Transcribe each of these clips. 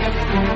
Muy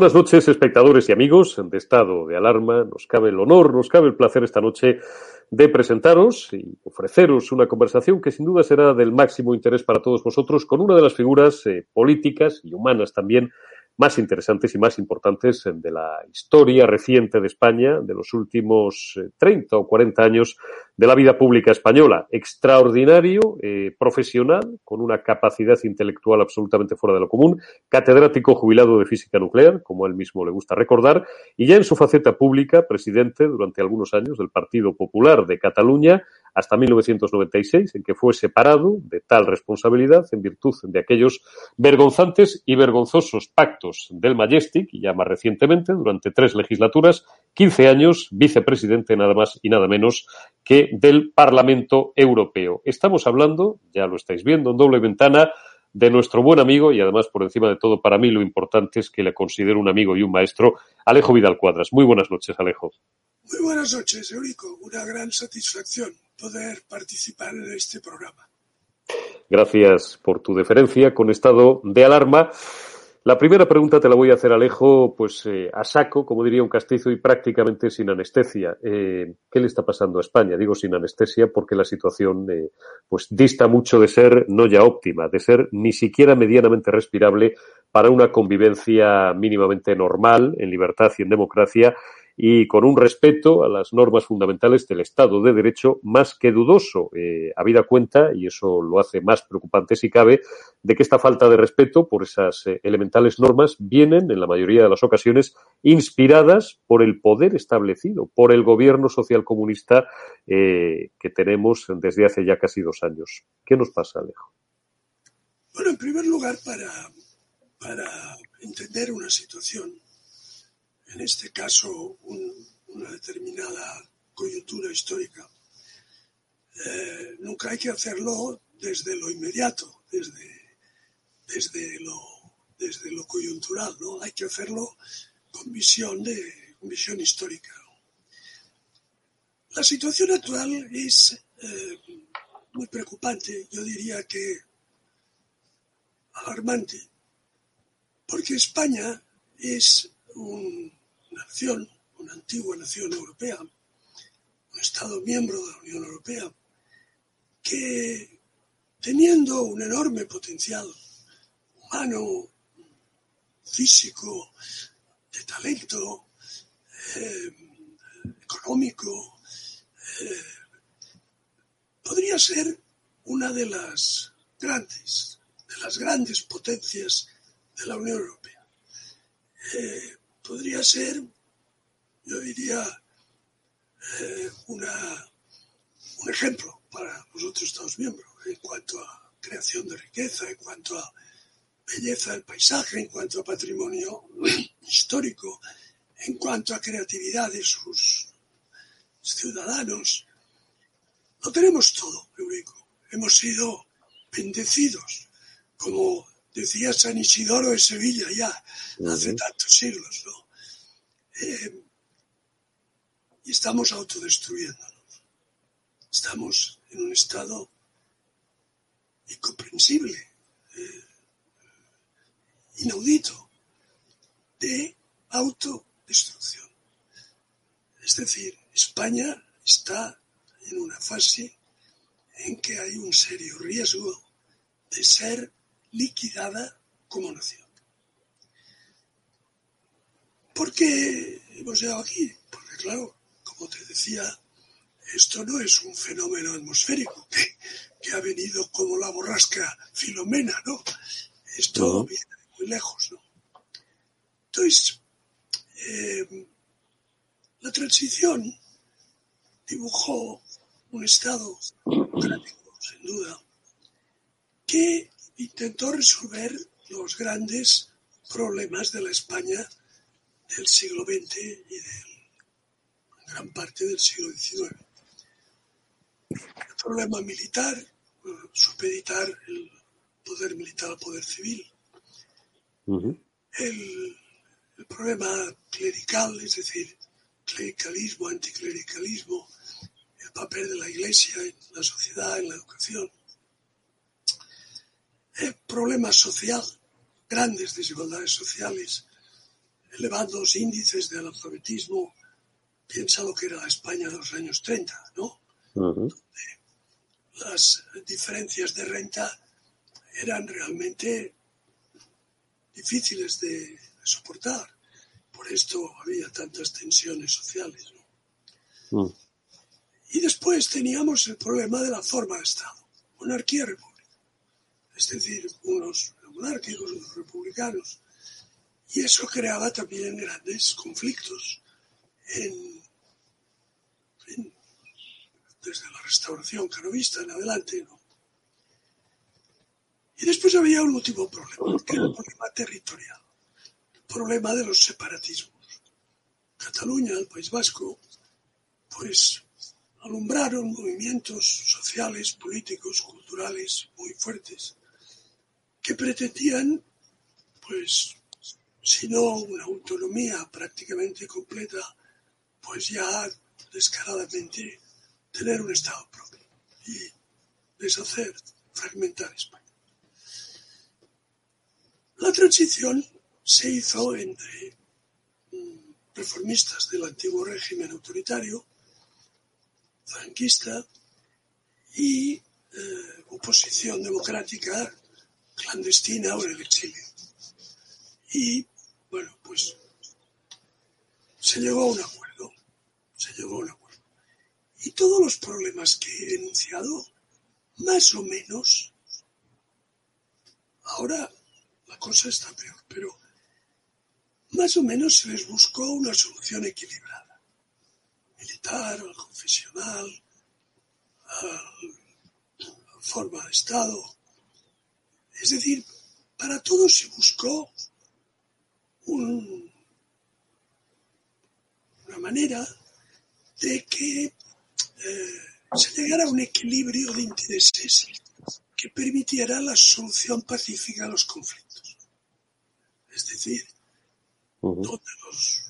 buenas noches, espectadores y amigos de Estado de Alarma. Nos cabe el honor, nos cabe el placer esta noche de presentaros y ofreceros una conversación que sin duda será del máximo interés para todos vosotros con una de las figuras eh, políticas y humanas también más interesantes y más importantes de la historia reciente de España, de los últimos 30 eh, o 40 años de la vida pública española. Extraordinario, eh, profesional, con una capacidad intelectual absolutamente fuera de lo común, catedrático jubilado de física nuclear, como él mismo le gusta recordar, y ya en su faceta pública, presidente durante algunos años del Partido Popular de Cataluña, hasta 1996, en que fue separado de tal responsabilidad en virtud de aquellos vergonzantes y vergonzosos pactos del Majestic, y ya más recientemente, durante tres legislaturas, 15 años, vicepresidente nada más y nada menos que del Parlamento Europeo. Estamos hablando, ya lo estáis viendo, en doble ventana, de nuestro buen amigo y además por encima de todo para mí lo importante es que le considero un amigo y un maestro, Alejo Vidal Cuadras. Muy buenas noches, Alejo. Muy buenas noches, Eurico. Una gran satisfacción poder participar en este programa. Gracias por tu deferencia con estado de alarma. La primera pregunta te la voy a hacer, Alejo, pues eh, a saco, como diría un castizo, y prácticamente sin anestesia. Eh, ¿Qué le está pasando a España? Digo sin anestesia porque la situación eh, pues dista mucho de ser no ya óptima, de ser ni siquiera medianamente respirable para una convivencia mínimamente normal, en libertad y en democracia, y con un respeto a las normas fundamentales del Estado de Derecho más que dudoso, eh, habida cuenta, y eso lo hace más preocupante si cabe, de que esta falta de respeto por esas eh, elementales normas vienen, en la mayoría de las ocasiones, inspiradas por el poder establecido, por el gobierno socialcomunista eh, que tenemos desde hace ya casi dos años. ¿Qué nos pasa, Alejo? Bueno, en primer lugar, para, para entender una situación, en este caso una determinada coyuntura histórica. Eh, nunca hay que hacerlo desde lo inmediato, desde, desde, lo, desde lo coyuntural, ¿no? Hay que hacerlo con visión, de, visión histórica. La situación actual es eh, muy preocupante. Yo diría que alarmante, porque España es una nación, una antigua nación europea, un Estado miembro de la Unión Europea, que teniendo un enorme potencial humano, físico, de talento, eh, económico, eh, podría ser una de las grandes, de las grandes potencias de la Unión Europea. Eh, podría ser, yo diría, eh, una, un ejemplo para los otros Estados miembros en cuanto a creación de riqueza, en cuanto a belleza del paisaje, en cuanto a patrimonio histórico, en cuanto a creatividad de sus ciudadanos. Lo tenemos todo, Eurico. Hemos sido bendecidos, como decía San Isidoro de Sevilla ya hace tantos siglos, ¿no? Eh, y estamos autodestruyéndonos. Estamos en un estado incomprensible, eh, inaudito, de autodestrucción. Es decir, España está en una fase en que hay un serio riesgo de ser liquidada como nación. ¿Por qué hemos llegado aquí? Porque claro, como te decía, esto no es un fenómeno atmosférico que, ha venido como la borrasca filomena, ¿no? Esto viene muy lejos, ¿no? Entonces, eh, la transición dibujó un Estado democrático, sin duda, que intentó resolver los grandes problemas de la España del siglo XX y de gran parte del siglo XIX. El problema militar, supeditar el poder militar al poder civil. el, el problema clerical, es decir, clericalismo, anticlericalismo, el papel de la Iglesia en la sociedad, en la educación. Problema social, grandes desigualdades sociales, elevando los índices del alfabetismo. Piensa lo que era la España de los años 30, ¿no? Las diferencias de renta eran realmente difíciles de soportar. Por esto había tantas tensiones sociales. ¿no? Mm. Y después teníamos el problema de la forma de Estado, monarquía-república. Es decir, unos monárquicos, otros republicanos. Y eso creaba también grandes conflictos en, desde la restauración canovista en adelante. ¿no? Y después había un último problema, que era el problema territorial problema de los separatismos. Cataluña, el País Vasco, pues alumbraron movimientos sociales, políticos, culturales muy fuertes que pretendían, pues, si no una autonomía prácticamente completa, pues ya descaradamente tener un Estado propio y deshacer, fragmentar España. La transición se hizo entre mm, reformistas del antiguo régimen autoritario, franquista, y eh, oposición democrática clandestina o en el exilio. Y, bueno, pues se llegó a un acuerdo, se llegó a un acuerdo. Y todos los problemas que he enunciado, más o menos, ahora la cosa está peor, pero más o menos se les buscó una solución equilibrada. Militar, al confesional, a forma de Estado. Es decir, para todos se buscó una manera de que eh, se llegara a un equilibrio de intereses que permitiera la solución pacífica a los conflictos. Es decir, donde los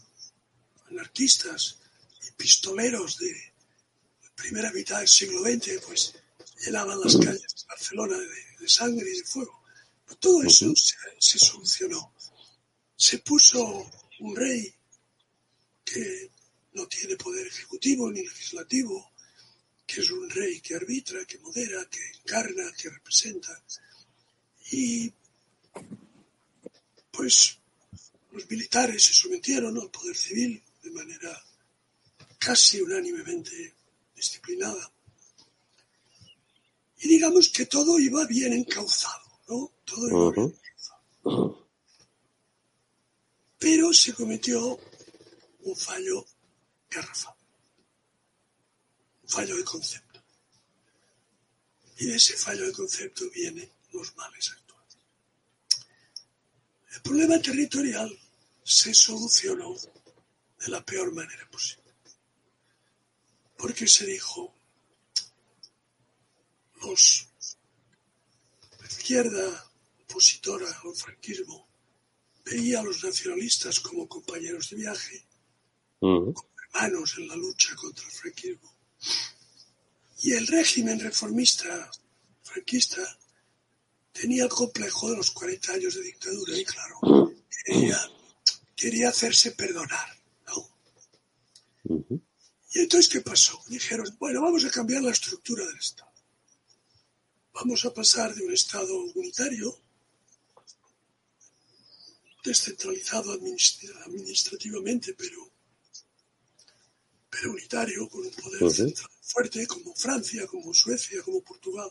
anarquistas y pistoleros de la primera mitad del siglo XX pues llenaban las calles de Barcelona de, sangre y de fuego, Todo eso se, se solucionó. Se puso un rey que no tiene poder ejecutivo ni legislativo, que es un rey que arbitra, que modera, que encarna, que representa. Y pues los militares se sometieron al poder civil de manera casi unánimemente disciplinada. Y digamos que todo iba bien encauzado, Pero se cometió un fallo garrafal, un fallo de concepto. Y de ese fallo de concepto vienen los males actuales. El problema territorial se solucionó de la peor manera posible. Porque se dijo, los la izquierda opositora al franquismo veía a los nacionalistas como compañeros de viaje, como hermanos en la lucha contra el franquismo. Y el régimen reformista franquista tenía el complejo de los 40 años de dictadura y claro, quería, quería hacerse perdonar. ¿no? Y entonces, ¿qué pasó? Dijeron, bueno, vamos a cambiar la estructura del Estado. Vamos a pasar de un Estado unitario, descentralizado administrativamente, pero, pero unitario, con un poder uh -huh. fuerte, como Francia, como Suecia, como Portugal.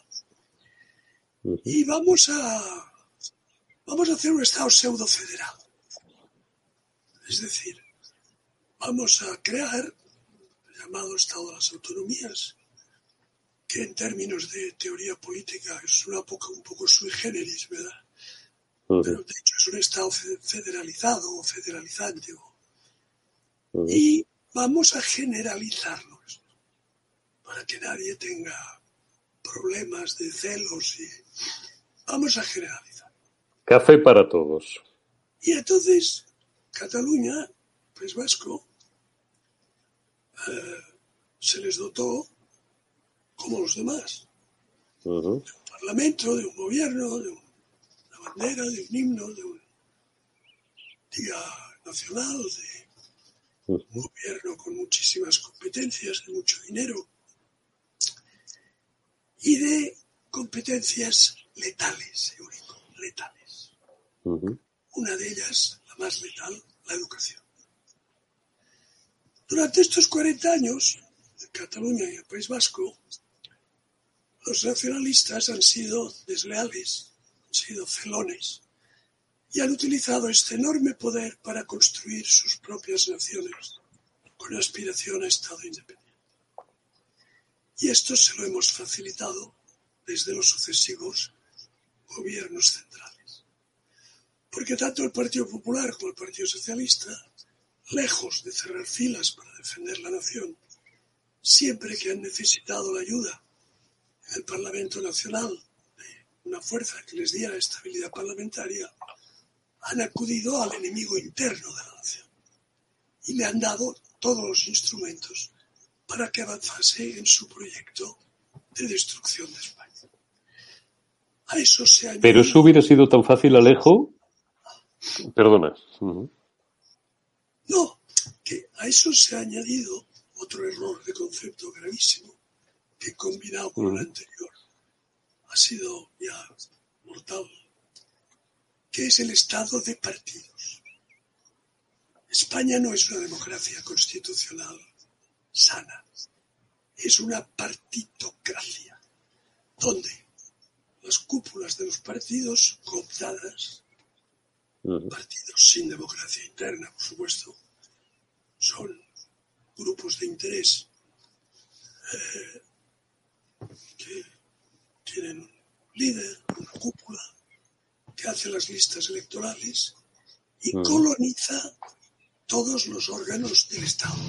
Uh -huh. Y vamos a, vamos a hacer un Estado pseudo federal. Es decir, vamos a crear el llamado Estado de las Autonomías, que en términos de teoría política es una poco, un poco sui generis, ¿verdad? Uh -huh. Pero de hecho es un Estado federalizado o federalizante. Uh -huh. Y vamos a generalizarlo para que nadie tenga problemas de celos y vamos a generalizar. Café para todos. Y entonces Cataluña, País Vasco, eh, se les dotó como los demás. Uh -huh. De un parlamento, de un gobierno, de bandera, de un himno, de un día nacional, de -huh. un gobierno con muchísimas competencias, de mucho dinero y de competencias letales, Eurico, letales. Uh -huh. Una de ellas, la más letal, la educación. Durante estos 40 años, en Cataluña y el País Vasco, los nacionalistas han sido desleales, han sido celones y han utilizado este enorme poder para construir sus propias naciones con aspiración a Estado independiente. Y esto se lo hemos facilitado desde los sucesivos gobiernos centrales. Porque tanto el Partido Popular como el Partido Socialista, lejos de cerrar filas para defender la nación, siempre que han necesitado la ayuda en el Parlamento Nacional una fuerza que les diera estabilidad parlamentaria, han acudido al enemigo interno de la nación y le han dado todos los instrumentos para que avanzase en su proyecto de destrucción de España. A eso se añadido... Pero eso hubiera sido tan fácil, Alejo. Perdona. Uh -huh. No, que a eso se ha añadido otro error de concepto gravísimo que combinado con el anterior ha sido ya mortal, que es el estado de partidos. España no es una democracia constitucional sana. Es una partitocracia, donde las cúpulas de los partidos cooptadas, uh -huh. partidos sin democracia interna, por supuesto, son grupos de interés eh, que tienen un líder, una cúpula, que hace las listas electorales y uh -huh. coloniza todos los órganos del Estado.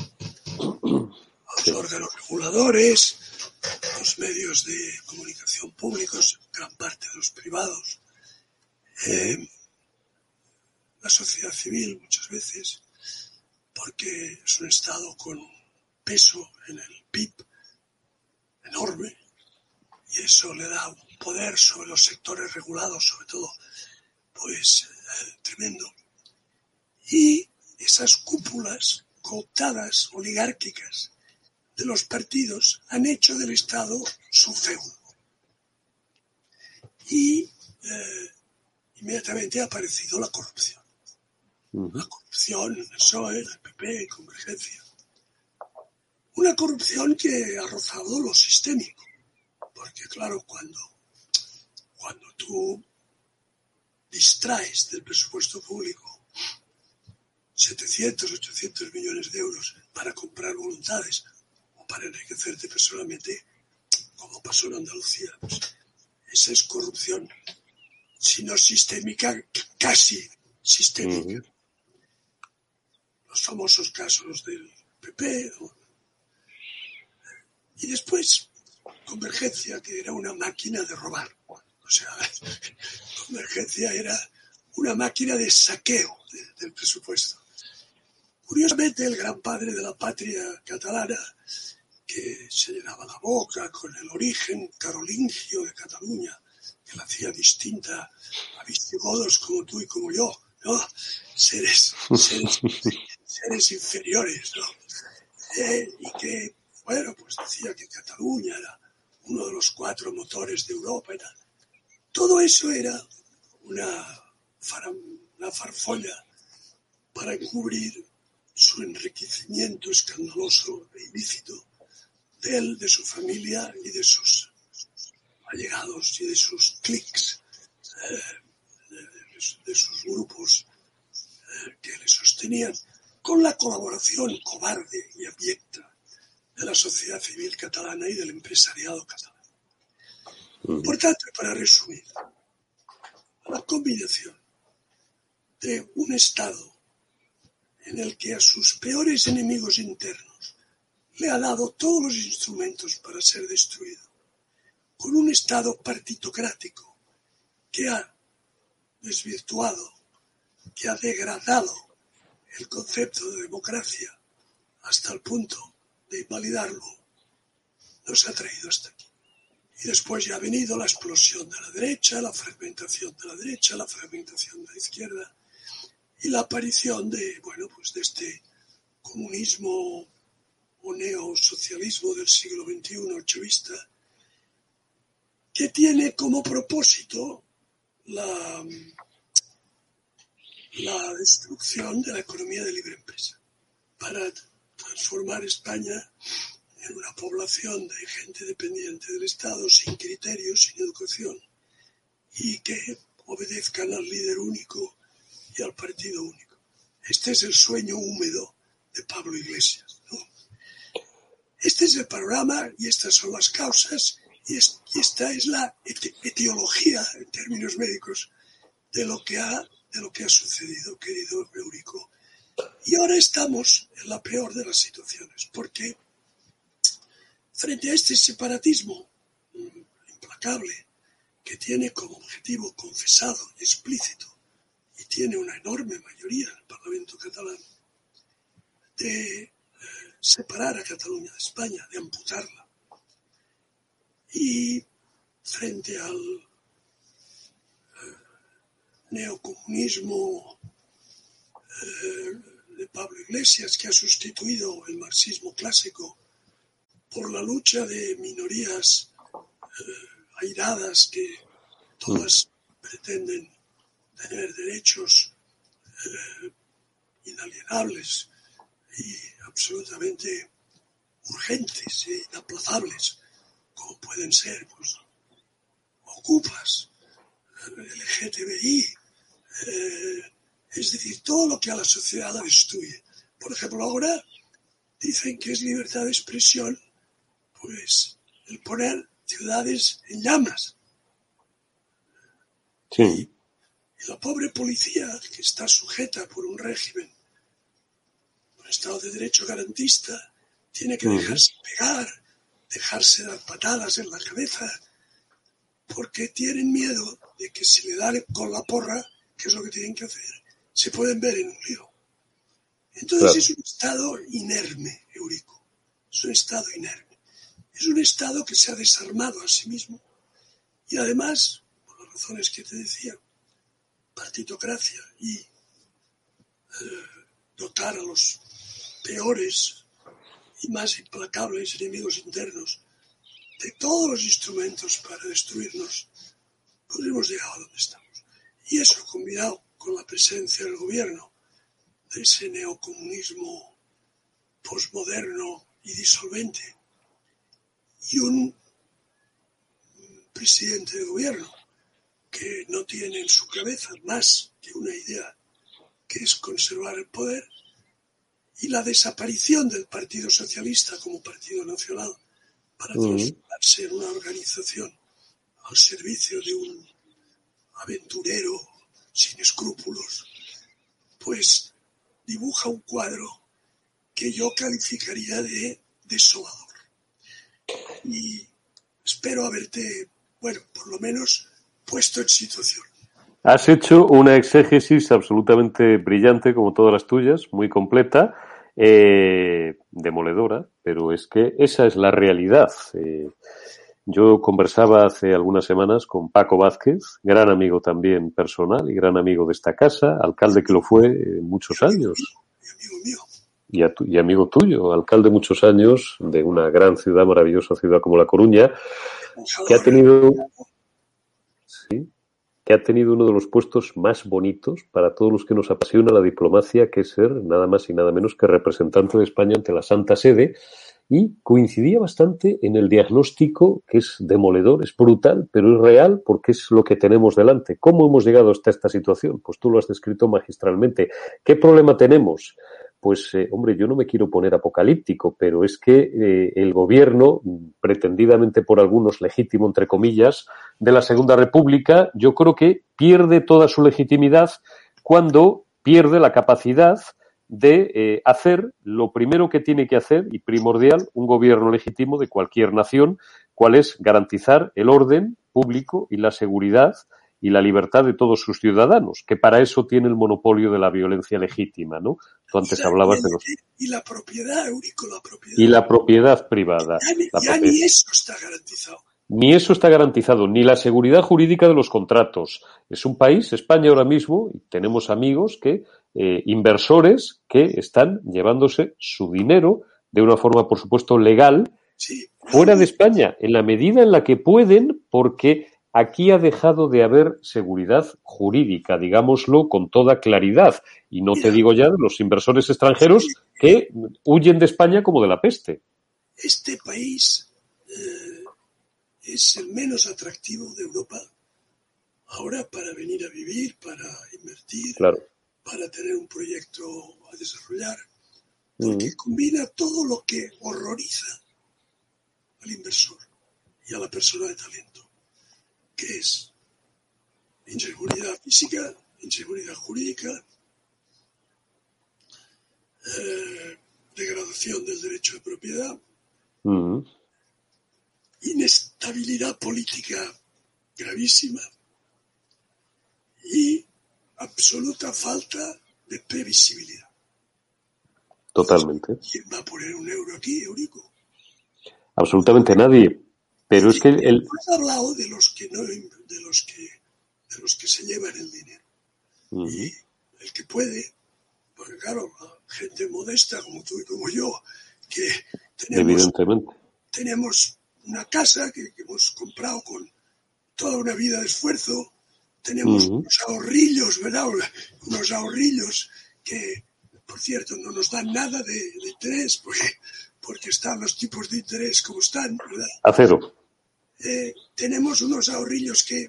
Los órganos reguladores, los medios de comunicación públicos, gran parte de los privados, eh, la sociedad civil muchas veces, porque es un Estado con peso en el PIB enorme eso le da un poder sobre los sectores regulados, sobre todo, pues eh, tremendo. Y esas cúpulas cooptadas, oligárquicas, de los partidos han hecho del Estado su feudo. Y eh, inmediatamente ha aparecido la corrupción. La corrupción en el PSOE, en el PP, Convergencia. Una corrupción que ha rozado lo sistémico. Porque claro, cuando, cuando tú distraes del presupuesto público 700, 800 millones de euros para comprar voluntades o para enriquecerte personalmente, como pasó en Andalucía, pues, esa es corrupción, si no sistémica, casi sistémica. Los famosos casos del PP. Y después, Convergencia, que era una máquina de robar. O sea, Convergencia era una máquina de saqueo del presupuesto. Curiosamente, el gran padre de la patria catalana, que se llenaba la boca con el origen carolingio de Cataluña, que la hacía distinta a visigodos como tú y como yo, ¿no? Seres, seres, inferiores, ¿no? Eh, y que, bueno, pues decía que Cataluña era uno de los cuatro motores de Europa y tal. Todo eso era una, una farfolla para encubrir su enriquecimiento escandaloso e ilícito de él, de su familia y de sus allegados y de sus clics, eh, de, sus grupos eh, que le sostenían, con la colaboración cobarde y abyecta de la sociedad civil catalana y del empresariado catalán. Por tanto, para resumir, la combinación de un Estado en el que a sus peores enemigos internos le ha dado todos los instrumentos para ser destruido, con un Estado partitocrático que ha desvirtuado, que ha degradado el concepto de democracia hasta el punto de invalidarlo, nos ha traído hasta aquí. Y después ya ha venido la explosión de la derecha, la fragmentación de la derecha, la fragmentación de la izquierda, y la aparición de, bueno, pues de este comunismo o neosocialismo del siglo XXI chavista, que tiene como propósito la, la destrucción de la economía de libre empresa, para transformar España en una población de gente dependiente del Estado, sin criterios, sin educación, y que obedezcan al líder único y al partido único. Este es el sueño húmedo de Pablo Iglesias. Este es el panorama y estas son las causas y, esta es la etiología en términos médicos de lo que ha, de lo que ha sucedido, querido Eurico. Y ahora estamos en la peor de las situaciones, porque frente a este separatismo mm, implacable que tiene como objetivo confesado y explícito y tiene una enorme mayoría en el Parlamento catalán, de eh, separar a Cataluña de España, de amputarla. Y frente al eh, neocomunismo eh, de Pablo Iglesias, que ha sustituido el marxismo clásico por la lucha de minorías airadas que todas pretenden tener derechos eh, inalienables y absolutamente urgentes e inaplazables, como pueden ser pues, ocupas, LGTBI, eh, es decir, todo lo que a la sociedad la destruye. Por ejemplo, ahora dicen que es libertad de expresión, pues el poner ciudades en llamas. Sí. Y la pobre policía, que está sujeta por un régimen, un Estado de Derecho garantista, tiene que dejarse pegar, dejarse dar patadas en la cabeza, porque tienen miedo de que si le dan con la porra, que es lo que tienen que hacer, se pueden ver en un lío. Entonces es un estado inerme, Eurico. Es un estado inerme. Es un estado que se ha desarmado a sí mismo Y además, por las razones que te decía, partitocracia y eh, dotar a los peores y más implacables enemigos internos de todos los instrumentos para destruirnos, pues hemos llegado a donde estamos. Y eso combinado con la presencia del gobierno de ese neocomunismo posmoderno y disolvente y un presidente de gobierno que no tiene en su cabeza más que una idea que es conservar el poder y la desaparición del Partido Socialista como partido nacional para transformarse en una organización al servicio de un aventurero sin escrúpulos, pues dibuja un cuadro que yo calificaría de desolador. Y espero haberte, bueno, por lo menos puesto en situación. Has hecho una exégesis absolutamente brillante, como todas las tuyas, muy completa, eh, demoledora, pero es que esa es la realidad. Eh, yo conversaba hace algunas semanas con Paco Vázquez, gran amigo también personal y gran amigo de esta casa, alcalde que lo fue eh, muchos años. Y, y, amigo tuyo, alcalde muchos años de una gran ciudad, maravillosa ciudad como La Coruña, que ha tenido, sí, que ha tenido uno de los puestos más bonitos para todos los que nos apasiona la diplomacia, que es ser nada más y nada menos que representante de España ante la Santa Sede y coincidía bastante en el diagnóstico que es demoledor, es brutal, pero es real porque es lo que tenemos delante. ¿Cómo hemos llegado hasta esta situación? Pues tú lo has descrito magistralmente. ¿Qué problema tenemos? Pues, eh, hombre, yo no me quiero poner apocalíptico, pero es que eh, el gobierno, pretendidamente por algunos legítimo, entre comillas, de la Segunda República, yo creo que pierde toda su legitimidad cuando pierde la capacidad de eh, hacer lo primero que tiene que hacer y primordial un gobierno legítimo de cualquier nación, cuál es garantizar el orden público y la seguridad y la libertad de todos sus ciudadanos, que para eso tiene el monopolio de la violencia legítima, ¿no? Tú antes hablabas de los... Y la propiedad, Eurico, la propiedad. Y la propiedad privada. Ya, ni eso está garantizado. Ni eso está garantizado, ni la seguridad jurídica de los contratos. Es un país, España ahora mismo, y tenemos amigos que eh, inversores que están llevándose su dinero de una forma, por supuesto, legal fuera de España, en la medida en la que pueden, porque aquí ha dejado de haber seguridad jurídica, digámoslo con toda claridad. Y no te digo ya de los inversores extranjeros que huyen de España como de la peste. Este país eh, es el menos atractivo de Europa ahora para venir a vivir, para invertir. Claro para tener un proyecto a desarrollar, porque combina todo lo que horroriza al inversor y a la persona de talento, que es inseguridad física, inseguridad jurídica, eh, degradación del derecho de propiedad, inestabilidad política gravísima y absoluta falta de previsibilidad. Totalmente. ¿Quién va a poner un euro aquí, Eurico? Absolutamente nadie. Pero es que el... Has hablado de los que no, de los que, de los que se llevan el dinero. Y el que puede, porque claro, gente modesta como tú y como yo, que tenemos, Evidentemente. tenemos una casa que hemos comprado con toda una vida de esfuerzo, tenemos unos ahorrillos, ¿verdad? Unos ahorrillos que, por cierto, no nos dan nada de, interés porque, porque están los tipos de interés como están, ¿verdad? A cero. Eh, tenemos unos ahorrillos que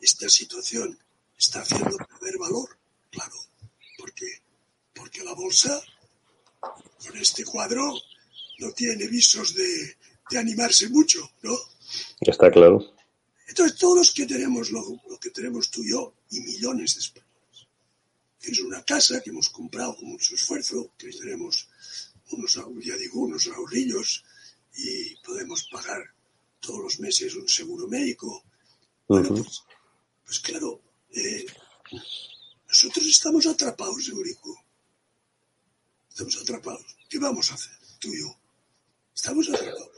esta situación está haciendo perder valor, claro, porque, porque la bolsa con este cuadro no tiene visos de, de animarse mucho, ¿no? Está claro. Entonces, todos los que tenemos lo, que tenemos tú y yo, y millones de españoles, que es una casa que hemos comprado con mucho esfuerzo, que tenemos unos, ya digo, unos ahorrillos y podemos pagar todos los meses un seguro médico. Bueno, pues, pues, claro, eh, nosotros estamos atrapados, Eurico. Estamos atrapados. ¿Qué vamos a hacer, tú y yo? Estamos atrapados.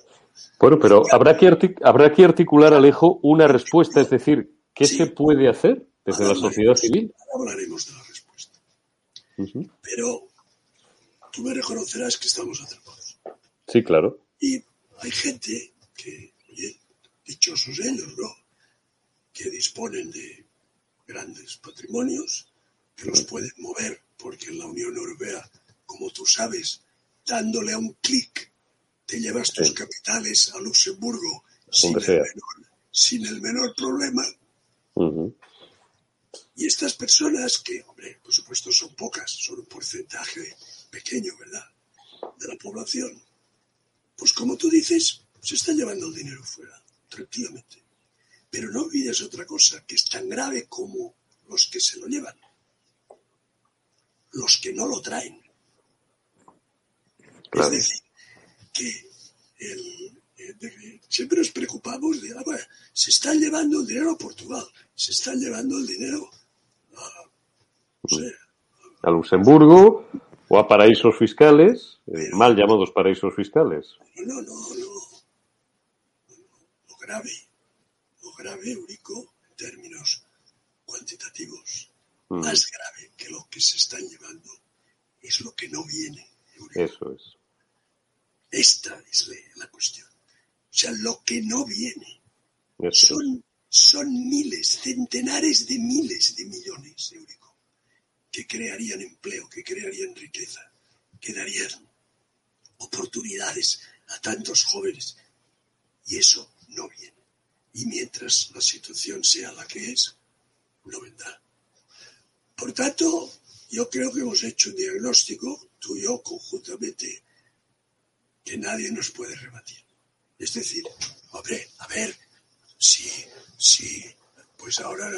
Bueno, pero habrá que, habrá que articular, Alejo, una respuesta, es decir, ¿qué se puede hacer desde la sociedad civil? hablaremos de la respuesta. Pero tú me reconocerás que estamos atrapados. Sí, claro. Y hay gente que, oye, dichosos ellos, ¿no? Que disponen de grandes patrimonios, que los pueden mover, porque en la Unión Europea, como tú sabes, dándole a un clic te llevas tus capitales a Luxemburgo sin el, menor, problema. Y estas personas, que, hombre, por supuesto son pocas, son un porcentaje pequeño, ¿verdad?, de la población, pues como tú dices, se están llevando el dinero fuera, tranquilamente. Pero no olvides otra cosa, que es tan grave como los que se lo llevan, los que no lo traen. Es decir, que siempre nos preocupamos de, ah, se están llevando el dinero a Portugal, se están llevando el dinero a, a Luxemburgo o a paraísos fiscales, eh, mal llamados paraísos fiscales. No, no, no. Lo grave, lo grave, Eurico, en términos cuantitativos, mm. más grave que lo que se están llevando es lo que no viene. Eso es. Esta es la, cuestión. O sea, lo que no viene son, son miles, centenares de miles de millones, Eurico, que crearían empleo, que crearían riqueza, que darían oportunidades a tantos jóvenes. Y eso no viene. Y mientras la situación sea la que es, no vendrá. Por tanto, yo creo que hemos hecho un diagnóstico, tú y yo conjuntamente, que nadie nos puede rebatir. Es decir, hombre, a ver, si, si, pues ahora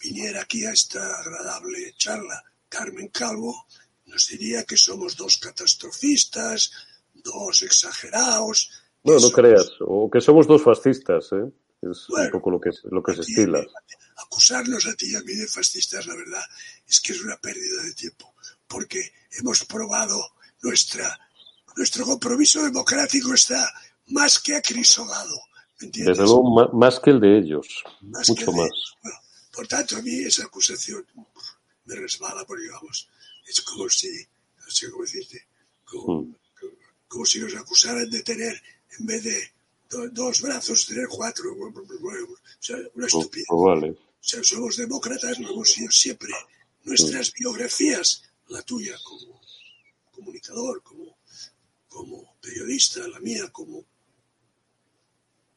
viniera aquí a esta agradable charla Carmen Calvo, nos diría que somos dos catastrofistas, dos exagerados. No, no creas, o que somos dos fascistas, ¿eh? Es un poco lo que, lo que se estila. Acusarnos a ti y a mí de fascistas, la verdad, es que es una pérdida de tiempo, porque hemos probado nuestra nuestro compromiso democrático está más que acrisolado. Desde luego, más que el de ellos. mucho más. por tanto, a mí esa acusación me resbala porque, vamos, es como si, no sé cómo decirte, como, hmm. si nos acusaran de tener, en vez de dos brazos, tener cuatro. O sea, una oh, estupidez. vale. O sea, somos demócratas, lo hemos sido siempre. Nuestras biografías, la tuya como comunicador, como como periodista, la mía como,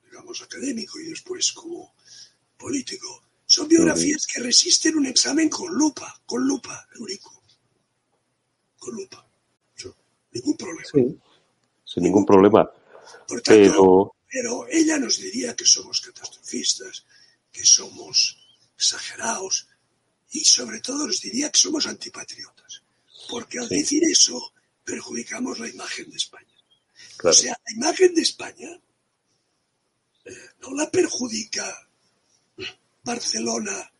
digamos, académico y después como político. Son biografías que resisten un examen con lupa, con lupa, Eurico. Con lupa. ningún problema. Sí, sin ningún problema. Por tanto, pero... ella nos diría que somos catastrofistas, que somos exagerados y sobre todo nos diría que somos antipatriotas. Porque al decir eso perjudicamos la imagen de España. O sea, la imagen de España eh, no la perjudica Barcelona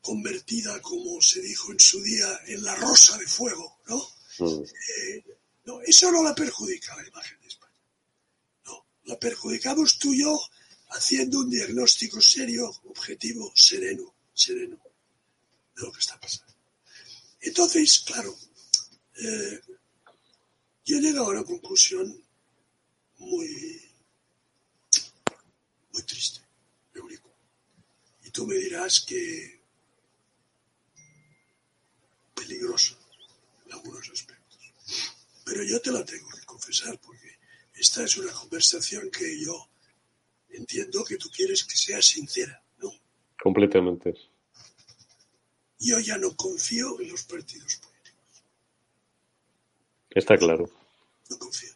convertida, como se dijo en su día, en la rosa de fuego, ¿no? Mm. Eh, no, eso no la perjudica la imagen de España. No, la perjudicamos tú y yo haciendo un diagnóstico serio, objetivo, sereno, sereno de lo que está pasando. Entonces, claro, eh, yo he llegado a una conclusión muy, muy triste, Eurico. Y tú me dirás que peligrosa en algunos aspectos. Pero yo te la tengo que confesar porque esta es una conversación que yo entiendo que tú quieres que sea sincera, ¿no? Completamente. Yo ya no confío en los partidos políticos. Está claro. No confío.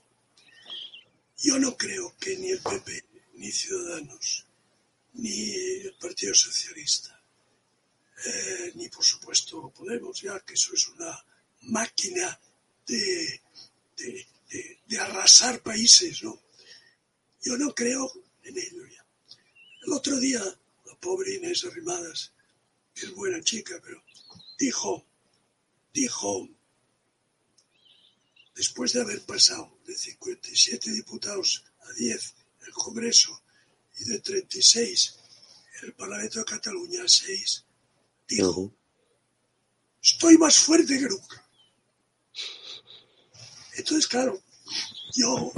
Yo no creo que ni el PP, ni Ciudadanos, ni el Partido Socialista, eh, ni por supuesto Podemos, ya que eso es una máquina de, de, arrasar países, ¿no? Yo no creo en ello ya. El otro día, la pobre Inés Arrimadas, que es buena chica, pero dijo, dijo, después de haber pasado de 57 diputados a 10 el Congreso y de 36 en el Parlamento de Cataluña, 6, dijo, estoy más fuerte que nunca. Entonces, claro, yo,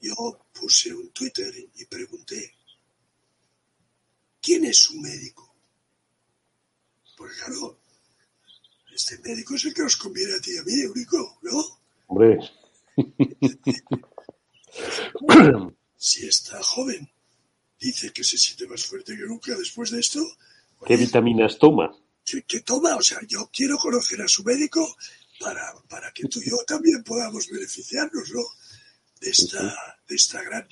yo puse un Twitter y pregunté, ¿quién es su médico? Porque claro, este médico es el que os conviene a ti y a mí, Eurico, ¿no? Hombre. si está joven dice que se siente más fuerte que nunca después de esto. ¿Qué vitaminas toma? ¿Qué, toma? O sea, yo quiero conocer a su médico para, para que tú y yo también podamos beneficiarnos, ¿no? De esta, de esta gran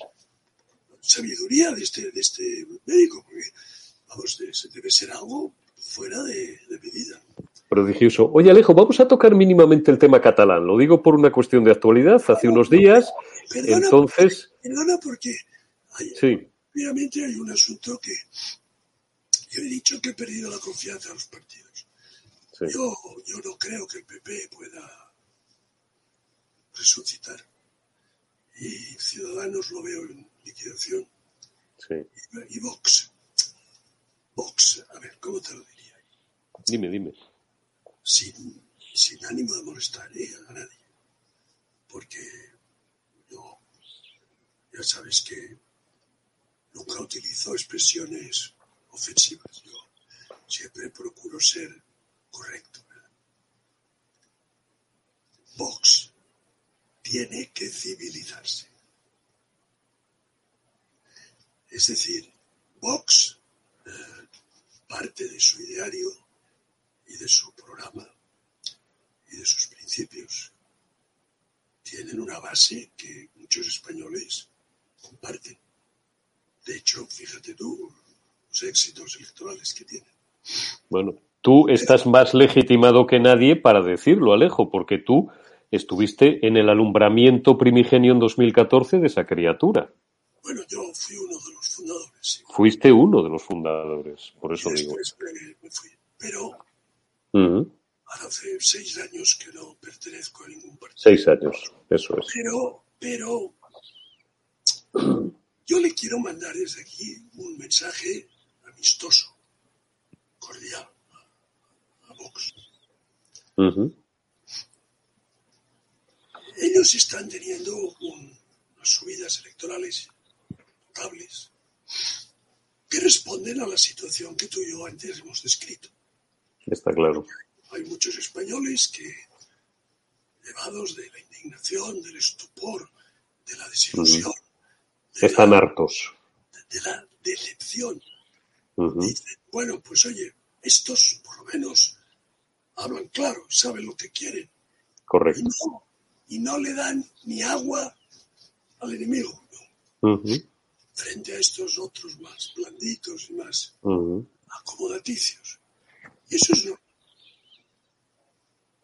sabiduría de este, de este médico, porque, vamos, debe ser algo fuera de, medida. Prodigioso. Oye, Alejo, vamos a tocar mínimamente el tema catalán. Lo digo por una cuestión de actualidad. Hace unos días, entonces... Perdona porque... sí. Obviamente hay un asunto que yo he dicho que he perdido la confianza en los partidos. Yo, yo no creo que el PP pueda resucitar. Y Ciudadanos lo veo en liquidación. Y, y, Vox. Vox, a ver, ¿cómo te lo diría? Dime, dime. Sin, sin ánimo de molestar a nadie. Porque yo, ya sabes que nunca utilizo expresiones ofensivas. Yo siempre procuro ser correcto. Vox tiene que civilizarse. Es decir, Vox, eh, parte de su ideario y de su programa y de sus principios, tienen una base que muchos españoles comparten. De hecho, fíjate tú los éxitos electorales que tiene. Bueno, tú estás más legitimado que nadie para decirlo, Alejo, porque tú estuviste en el alumbramiento primigenio en 2014 de esa criatura. Bueno, yo fui uno de los fundadores. Fuiste uno de los fundadores, por eso digo. Me, fui. Pero hace seis años que no pertenezco a ningún partido. Seis años, eso es. Pero, pero yo le quiero mandar desde aquí un mensaje amistoso, cordial, a Vox. Ellos están teniendo unas subidas electorales notables que responden a la situación que tú y yo antes hemos descrito. Está claro. Hay muchos españoles que, llevados de la indignación, del estupor, de la desilusión, están hartos. De la decepción. bueno, pues oye, estos por lo menos hablan claro, saben lo que quieren. Correcto. Y no, le dan ni agua al enemigo. Frente a estos otros más blanditos y más acomodaticios. Eso es.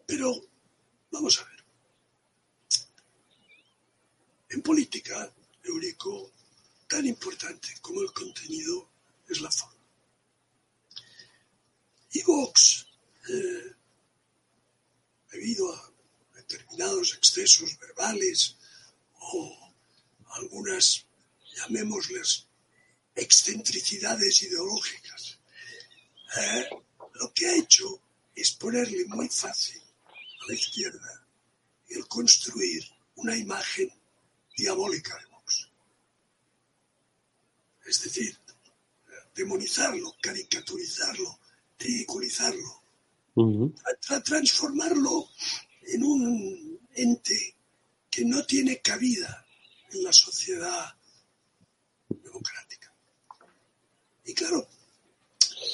Pero, vamos a ver. En política Eurico, tan importante como el contenido es la forma. Y Vox, eh, debido a determinados excesos verbales o algunas, llamémosles, excentricidades ideológicas, eh, lo que ha hecho es ponerle muy fácil a la izquierda el construir una imagen diabólica es decir, demonizarlo, caricaturizarlo, ridiculizarlo, transformarlo en un ente que no tiene cabida en la sociedad democrática. Y claro,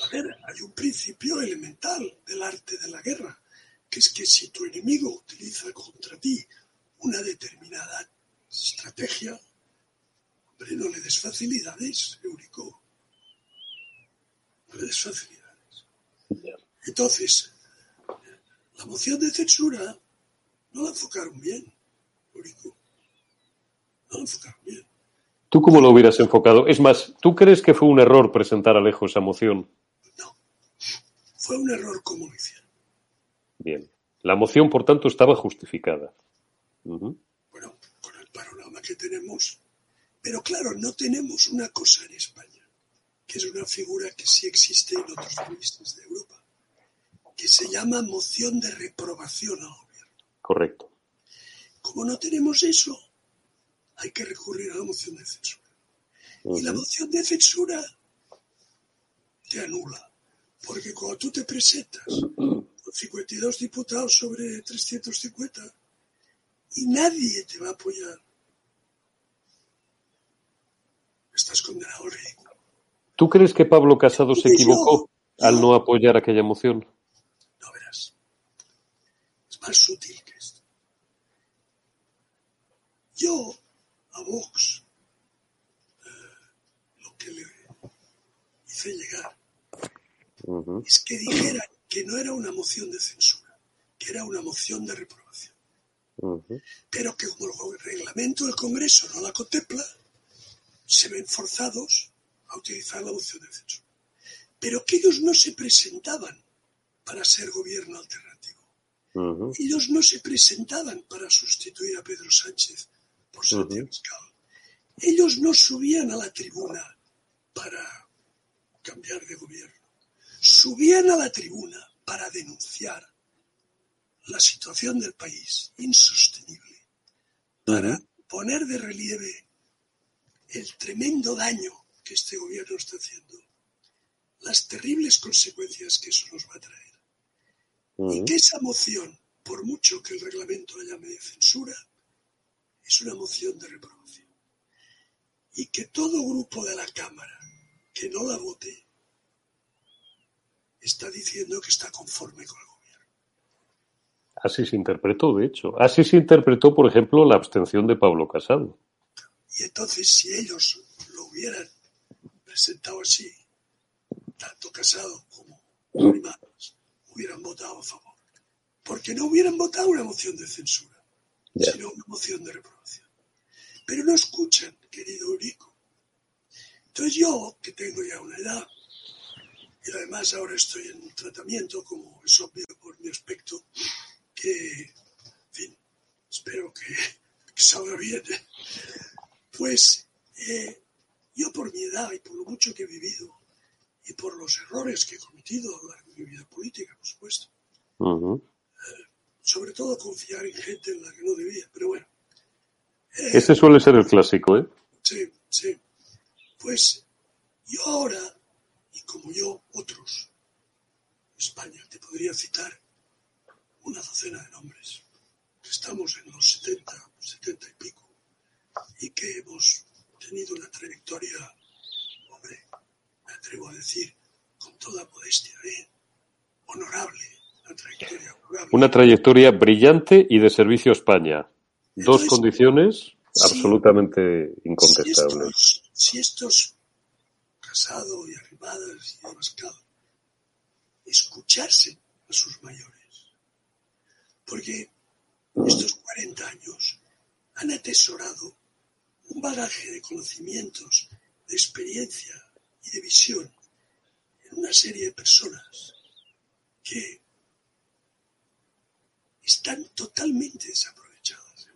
a ver, hay un principio elemental del arte de la guerra, que es que si tu enemigo utiliza contra ti una determinada estrategia, no le des facilidades, Eurico. No le des facilidades. Entonces, la moción de censura no la enfocaron bien, Eurico. No la enfocaron bien. ¿Tú cómo lo hubieras enfocado? Es más, ¿tú crees que fue un error presentar a Alejo esa moción? Fue un error hicieron. Bien. La moción, por tanto, estaba justificada. Bueno, con el panorama que tenemos, Pero claro, no tenemos una cosa en España, que es una figura que sí existe en otros países de Europa, que se llama moción de reprobación al gobierno. Correcto. Como no tenemos eso, hay que recurrir a la moción de censura. Y la moción de censura te anula. Porque cuando tú te presentas con 52 diputados sobre 350 y nadie te va a apoyar, estás condenado al ridículo. ¿Tú crees que Pablo Casado se equivocó al no apoyar aquella moción? No verás. Es más sutil que esto. Yo a Vox eh, lo que le hice llegar es que dijera que no era una moción de censura, que era una moción de reprobación. Pero que como el reglamento del Congreso no la contempla, se ven forzados a utilizar la moción de censura. Pero que ellos no se presentaban para ser gobierno alternativo. Ellos no se presentaban para sustituir a Pedro Sánchez por Santiago Pascal. Ellos no subían a la tribuna para cambiar de gobierno subían a la tribuna para denunciar la situación del país insostenible, para poner de relieve el tremendo daño que este gobierno está haciendo, las terribles consecuencias que eso nos va a traer, y que esa moción, por mucho que el reglamento la llame de censura, es una moción de reprobación. Y que todo grupo de la Cámara que no la vote está diciendo que está conforme con el gobierno. Así se interpretó, de hecho. Así se interpretó, por ejemplo, la abstención de Pablo Casado. Y entonces, si ellos lo hubieran presentado así, tanto Casado como Primadas hubieran votado a favor. Porque no hubieran votado una moción de censura, sino una moción de reprobación. Pero no escuchan, querido Eurico. Entonces yo, que tengo ya una edad, y además ahora estoy en tratamiento, como es obvio por mi aspecto, que, en fin, espero que, salga bien. Pues eh, yo por mi edad y por lo mucho que he vivido y por los errores que he cometido de mi vida política, por supuesto, eh, sobre todo confiar en gente en la que no debía, pero bueno. Eh, Ese suele ser el clásico, ¿eh? Sí, sí. Pues yo ahora como yo, otros. España, te podría citar una docena de nombres, que estamos en los 70, 70 y pico, y que hemos tenido una trayectoria, hombre, me atrevo a decir, con toda modestia, ¿eh? honorable, una trayectoria honorable. Una trayectoria brillante y de servicio a España. Dos condiciones absolutamente incontestables. si estos Casado y Arrimadas y Abascal, escucharse a sus mayores. Porque estos 40 años han atesorado un bagaje de conocimientos, de experiencia y de visión en una serie de personas que están totalmente desaprovechadas,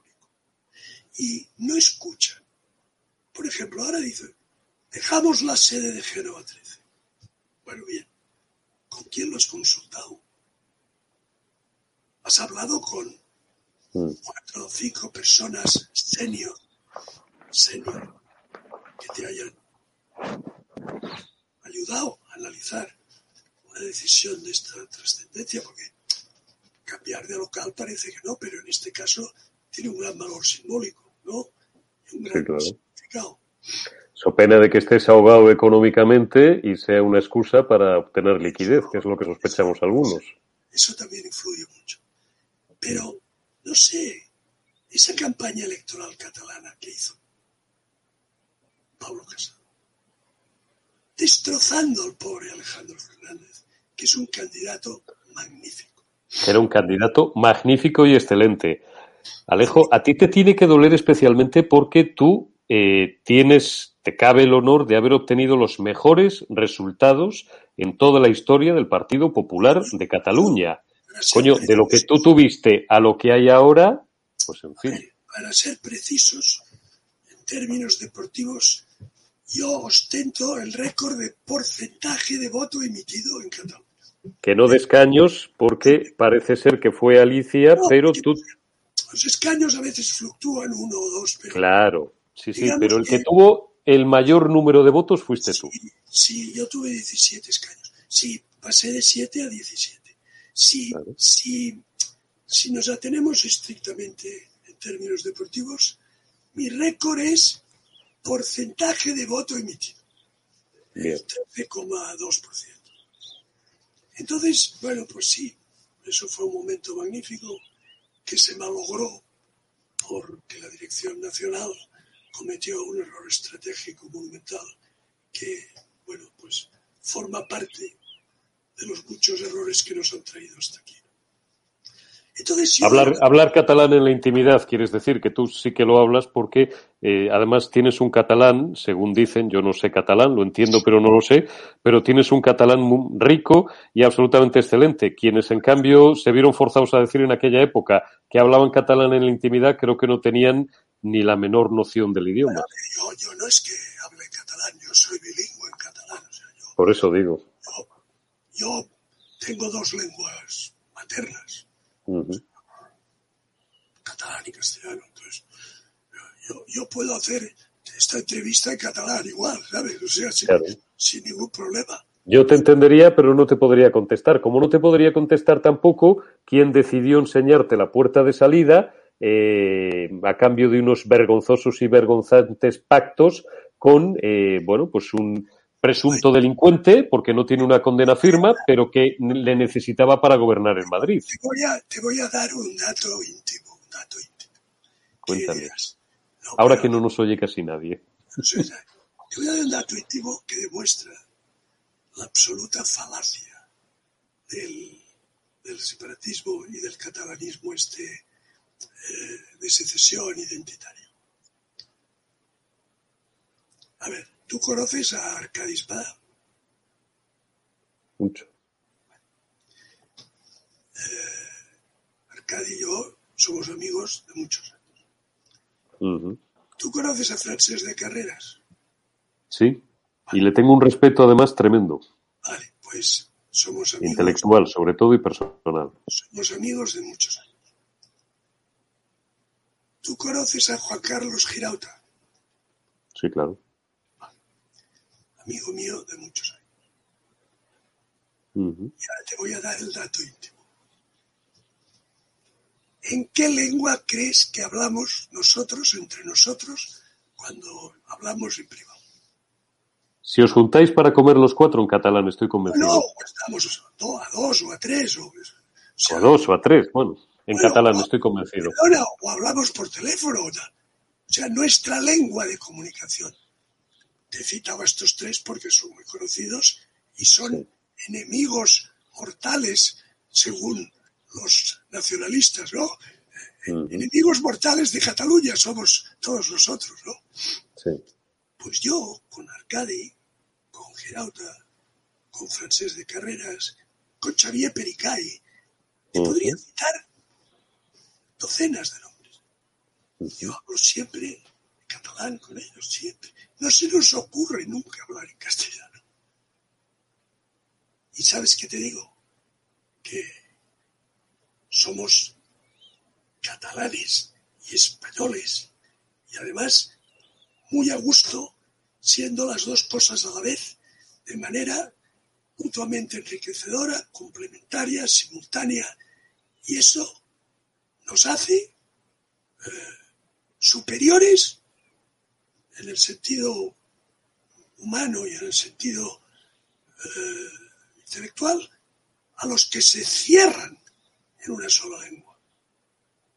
y no escuchan. Por ejemplo, ahora dicen, Dejamos la sede de Génova 13. Bueno, bien. ¿Con quién lo has consultado? ¿Has hablado con mm. cuatro o cinco personas senior, senior, que te hayan ayudado a analizar una decisión de esta trascendencia? Porque cambiar de local parece que no, pero en este caso tiene un gran valor simbólico, ¿no? un gran significado. So pena de que estés ahogado económicamente y sea una excusa para obtener liquidez, que es lo que sospechamos algunos. Eso también influye mucho. Pero, no sé, esa campaña electoral catalana que hizo Pablo Casado, destrozando al pobre Alejandro Fernández, que es un candidato magnífico. Era un candidato magnífico y excelente. Alejo, a ti te tiene que doler especialmente porque tú eh, tienes te cabe el honor de haber obtenido los mejores resultados en toda la historia del Partido Popular de Cataluña. Coño, de lo que tú tuviste a lo que hay ahora, pues en fin. Para ser precisos, en términos deportivos, yo ostento el récord de porcentaje de voto emitido en Cataluña. Que no de escaños, porque parece ser que fue Alicia, No, pero tú... Los escaños a veces fluctúan uno o dos, pero Claro, sí, sí, pero el que que- tuvo el mayor número de votos fuiste tú. Sí, yo tuve 17 escaños. Sí, pasé de 7 a 17. Sí, sí, si nos atenemos estrictamente en términos deportivos, mi récord es porcentaje de voto emitido, Bien. el 13,2%. Entonces, bueno, pues sí, eso fue un momento magnífico que se malogró porque la Dirección Nacional cometió un error estratégico monumental que, bueno, pues forma parte de los muchos errores que nos han traído hasta aquí. Entonces, Hablar, hablar catalán en la intimidad, quieres decir que tú sí que lo hablas porque eh, además tienes un catalán, según dicen, yo no sé catalán, lo entiendo pero no lo sé, pero tienes un catalán muy rico y absolutamente excelente. Quienes en cambio se vieron forzados a decir en aquella época que hablaban catalán en la intimidad, creo que no tenían ni la menor noción del idioma. yo, yo no es que hable catalán, yo soy bilingüe en catalán. o sea, yo, Por eso digo. yo, yo tengo dos lenguas maternas, Ujú. catalán y castellano. Entonces, yo, yo puedo hacer esta entrevista en catalán igual, ¿sabes? O sea, sin, Claro. sin ningún problema. Yo te entendería, pero no te podría contestar. Como no te podría contestar tampoco quién decidió enseñarte la puerta de salida eh, a cambio de unos vergonzosos y vergonzantes pactos con, eh, bueno, pues un presunto delincuente, porque no tiene una condena firma, pero que le necesitaba para gobernar en Madrid. Te voy a, te voy a dar un dato íntimo, un dato íntimo. Cuéntame. no, Ahora que no nos oye casi nadie. te voy a dar un dato íntimo que demuestra la absoluta falacia del, del separatismo y del catalanismo este de secesión identitario. A ver, ¿tú conoces a Arcadis Paz? Mucho. Arcadi y yo somos amigos de muchos años. ¿Tú conoces a Francés de Carreras? Sí. Y le tengo un respeto además tremendo, Vale, pues somos amigos, intelectual sobre todo y personal. somos amigos de muchos años. ¿Tú conoces a Juan Carlos Girauta? Sí, claro. Amigo mío de muchos años. Ujú. Y ahora te voy a dar el dato íntimo. ¿En qué lengua crees que hablamos nosotros, entre nosotros, cuando hablamos en privado? Si os juntáis para comer los cuatro en catalán, estoy convencido. No, estamos a dos o a tres. O, o sea, O a dos o a tres, bueno, en Bueno, catalán no. estoy convencido. perdona, o hablamos por teléfono. O, tal. o sea, nuestra lengua de comunicación. Te citaba estos tres porque son muy conocidos y son enemigos mortales, según los nacionalistas, ¿no? Ujú, Enemigos mortales de Cataluña somos todos nosotros, ¿no? sí. Pues yo, con Arcadi, con Girauta, con Francés de Carreras, con Xavier Pericay, te Ujú. podría citar docenas de nombres. Yo hablo siempre en catalán con ellos, siempre. No se nos ocurre nunca hablar en castellano. ¿Y sabes qué te digo? Que somos catalanes y españoles y además muy a gusto siendo las dos cosas a la vez de manera mutuamente enriquecedora, complementaria, simultánea y eso nos hace eh, superiores en el sentido humano y en el sentido eh, intelectual a los que se cierran en una sola lengua.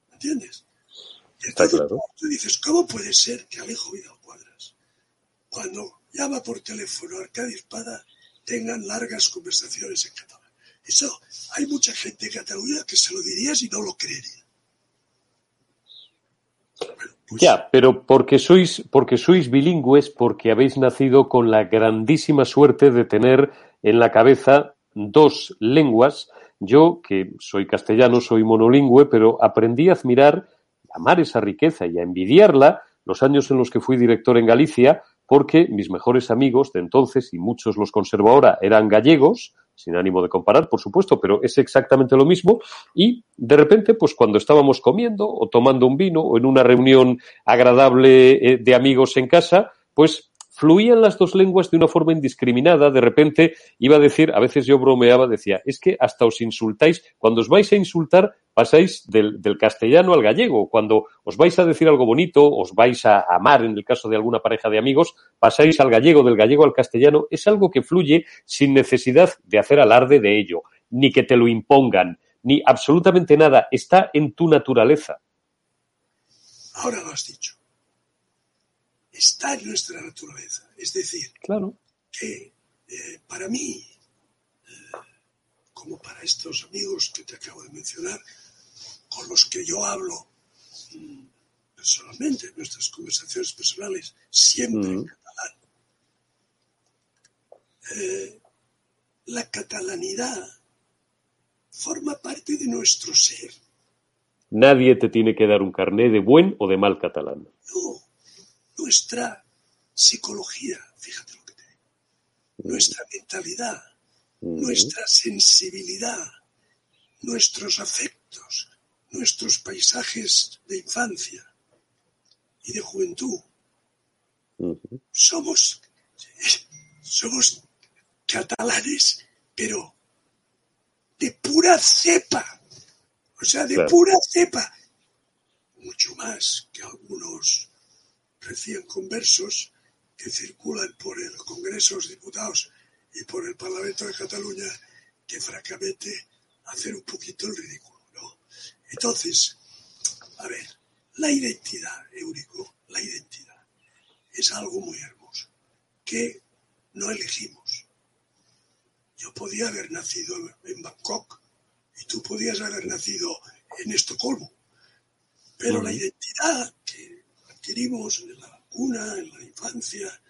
¿Me entiendes? Y Está claro. tú dices, ¿cómo puede ser que Alejo Vidal Cuadras, cuando llama por teléfono a Arcadio Espada, tengan largas conversaciones en catalán? Eso, hay mucha gente en Cataluña que se lo dirías y no lo creería. Pues, Ya, pero porque sois, porque sois bilingües, porque habéis nacido con la grandísima suerte de tener en la cabeza dos lenguas. Yo, que soy castellano, soy monolingüe, pero aprendí a admirar, a amar esa riqueza y a envidiarla los años en los que fui director en Galicia, porque mis mejores amigos de entonces, y muchos los conservo ahora, eran gallegos, sin ánimo de comparar, por supuesto, pero es exactamente lo mismo. Y de repente, pues cuando estábamos comiendo o tomando un vino o en una reunión agradable eh, de amigos en casa, pues fluían las dos lenguas de una forma indiscriminada. De repente iba a decir, a veces yo bromeaba, decía, es que hasta os insultáis, cuando os vais a insultar, pasáis del, castellano al gallego. Cuando os vais a decir algo bonito, os vais a amar, en el caso de alguna pareja de amigos, pasáis al gallego, del gallego al castellano. Es algo que fluye sin necesidad de hacer alarde de ello, ni que te lo impongan, ni absolutamente nada. Está en tu naturaleza. Ahora lo has dicho está en nuestra naturaleza. Es decir, claro. que eh, para mí, eh, como para estos amigos que te acabo de mencionar, con los que yo hablo mm, personalmente, en nuestras conversaciones personales, siempre en catalán, eh, la catalanidad forma parte de nuestro ser. Nadie te tiene que dar un carné de buen o de mal catalán. No, nuestra psicología, fíjate lo que te digo, nuestra mentalidad, nuestra sensibilidad, nuestros afectos, nuestros paisajes de infancia y de juventud. Somos, somos catalanes, pero de pura cepa, o sea, de pura cepa, mucho más que algunos conversos que circulan por el Congreso de los Diputados y por el Parlamento de Cataluña que francamente hacer un poquito el ridículo, ¿no? Entonces, a ver, la identidad, Eurico, la identidad es algo muy hermoso que no elegimos. Yo podía haber nacido en Bangkok y tú podías haber nacido en Estocolmo, pero la identidad que adquirimos en la cuna, en la infancia,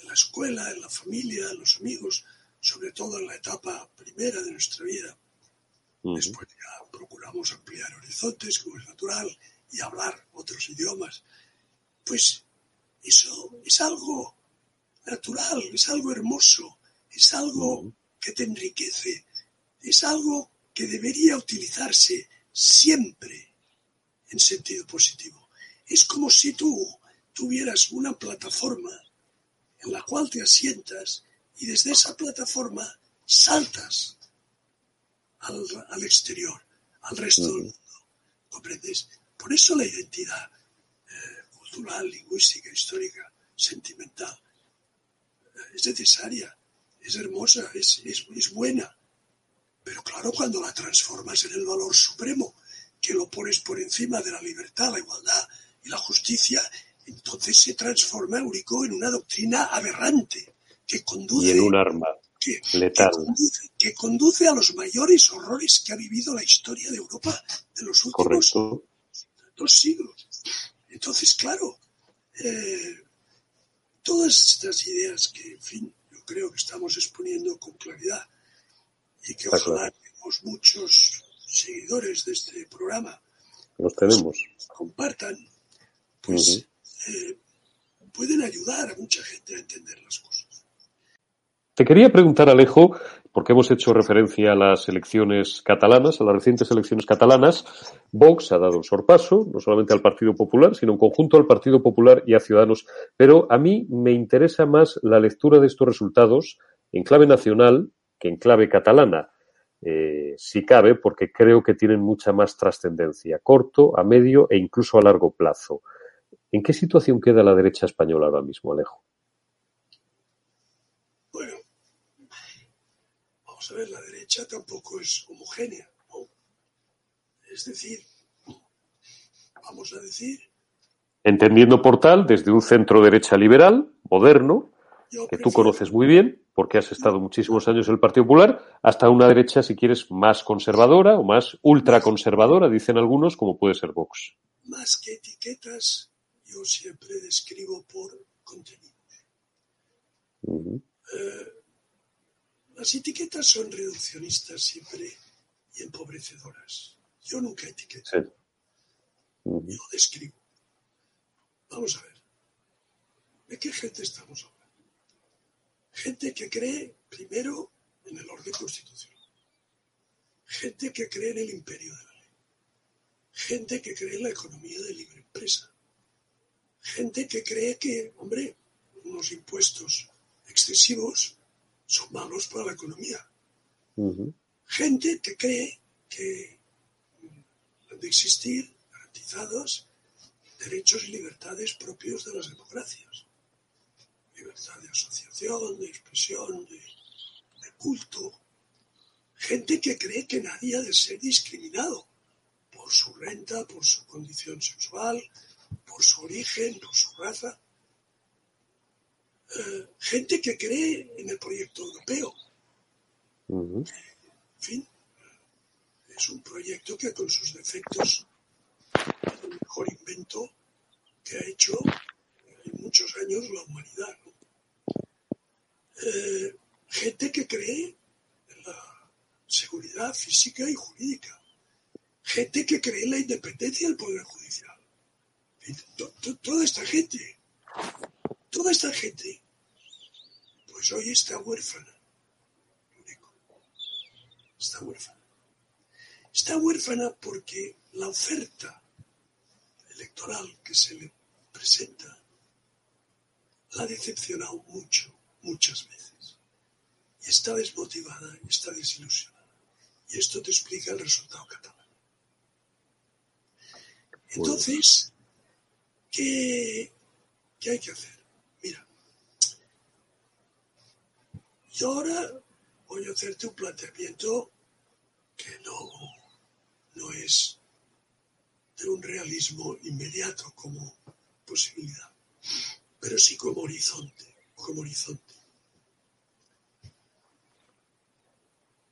en la escuela, en la familia, en los amigos, sobre todo en la etapa primera de nuestra vida. Después ya procuramos ampliar horizontes, como es natural, y hablar otros idiomas. Pues eso es algo natural, es algo hermoso, es algo que te enriquece, es algo que debería utilizarse siempre en sentido positivo. Es como si tú tuvieras una plataforma en la cual te asientas y desde esa plataforma saltas al, exterior, al resto del mundo. ¿Comprendes? Por eso la identidad eh, cultural, lingüística, histórica, sentimental eh, es necesaria, es hermosa, es, es buena. Pero claro, cuando la transformas en el valor supremo, que lo pones por encima de la libertad, la igualdad, y la justicia, entonces se transforma Eurico en una doctrina aberrante que conduce. Y en un arma que, letal. Que conduce, a los mayores horrores que ha vivido la historia de Europa de los últimos dos siglos. Entonces, claro, eh, todas estas ideas que, en fin, yo creo que estamos exponiendo con claridad y que ojalá tengamos muchos seguidores de este programa. Los tenemos. compartan pues eh, pueden ayudar a mucha gente a entender las cosas. Te quería preguntar, Alejo, porque hemos hecho referencia a las elecciones catalanas, a las recientes elecciones catalanas. Vox ha dado un sorpaso, no solamente al Partido Popular, sino en conjunto al Partido Popular y a Ciudadanos. Pero a mí me interesa más la lectura de estos resultados en clave nacional que en clave catalana. Eh, si cabe, porque creo que tienen mucha más trascendencia, corto, a medio e incluso a largo plazo. ¿En qué situación queda la derecha española ahora mismo, Alejo? Bueno, vamos a ver, la derecha tampoco es homogénea. Es decir, vamos a decir... Entendiendo por tal, desde un centro derecha liberal, moderno, que tú conoces muy bien, porque has estado muchísimos años en el Partido Popular, hasta una derecha, si quieres, más conservadora o más ultraconservadora, dicen algunos, como puede ser Vox. Más que etiquetas, yo siempre describo por contenidos. Eh, las etiquetas son reduccionistas siempre y empobrecedoras. Yo nunca etiqueto. Yo describo. Vamos a ver. ¿De qué gente estamos hablando? Gente que cree, primero, en el orden constitucional. Gente que cree en el imperio de la ley. Gente que cree en la economía de libre empresa. Gente que cree que, hombre, unos impuestos excesivos son malos para la economía. Gente que cree que han de existir garantizados derechos y libertades propios de las democracias. Libertad de asociación, de expresión, de, de culto. Gente que cree que nadie ha de ser discriminado por su renta, por su condición sexual, por su origen, por su raza. Eh, gente que cree en el proyecto europeo. En fin, es un proyecto que con sus defectos es el mejor invento que ha hecho en muchos años la humanidad. Eh, gente que cree en la seguridad física y jurídica. Gente que cree en la independencia del Poder Judicial. Toda esta gente, toda esta gente, pues hoy está huérfana. Está huérfana. Está huérfana porque la oferta electoral que se le presenta la ha decepcionado mucho, muchas veces. Y está desmotivada, está desilusionada. Y esto te explica el resultado catalán. Entonces, ¿qué, qué hay que hacer? Mira, yo ahora voy a hacerte un planteamiento que no, no es de un realismo inmediato como posibilidad, pero sí como horizonte, como horizonte.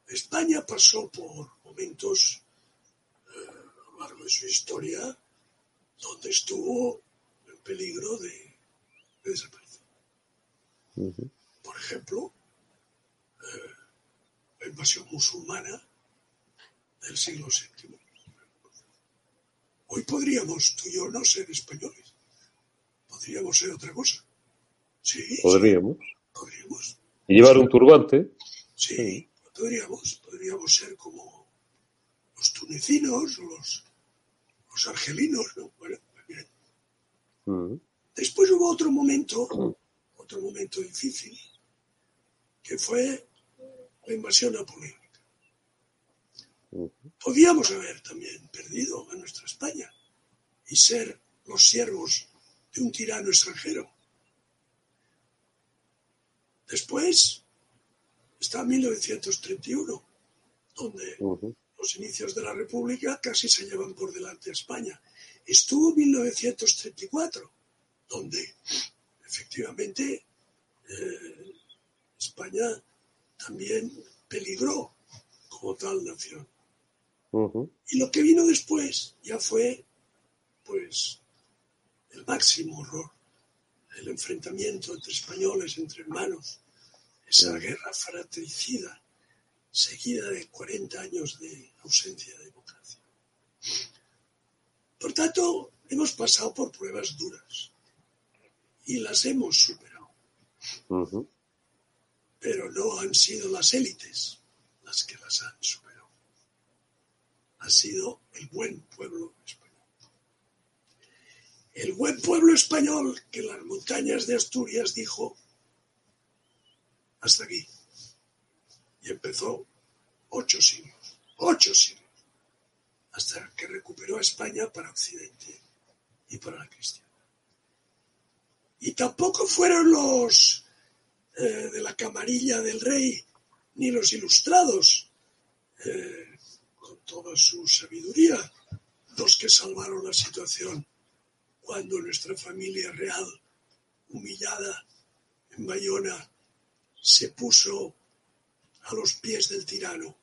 España pasó por momentos eh, a lo largo de su historia donde estuvo peligro de, de desaparecer. Por ejemplo, eh, la invasión musulmana del siglo VII. Hoy podríamos, tú y yo, no ser españoles. Podríamos ser otra cosa. Sí. Podríamos. sí, podríamos. Y llevar un turbante. Sí, Sí. podríamos. Podríamos ser como los tunecinos, los, los argelinos, ¿no? Bueno. Mm. Después hubo otro momento, otro momento difícil, que fue la invasión napoleónica. Podíamos haber también perdido a nuestra España y ser los siervos de un tirano extranjero. Después está 1931, donde Ujú. los inicios de la República casi se llevan por delante a España. Estuvo 1934, donde efectivamente eh, España también peligró como tal nación. Y lo que vino después ya fue, pues, el máximo horror, el enfrentamiento entre españoles, entre hermanos, esa guerra fratricida, seguida de 40 años de ausencia de democracia. Por tanto, hemos pasado por pruebas duras y las hemos superado, pero no han sido las élites las que las han superado. Ha sido el buen pueblo español. El buen pueblo español que en las montañas de Asturias dijo hasta aquí. Y empezó ocho siglos, ocho siglos, hasta que recuperó a España para Occidente y para la cristiana. Y tampoco fueron los eh, de la camarilla del rey, ni los ilustrados, eh, con toda su sabiduría, los que salvaron la situación cuando nuestra familia real, humillada en Bayona, se puso a los pies del tirano.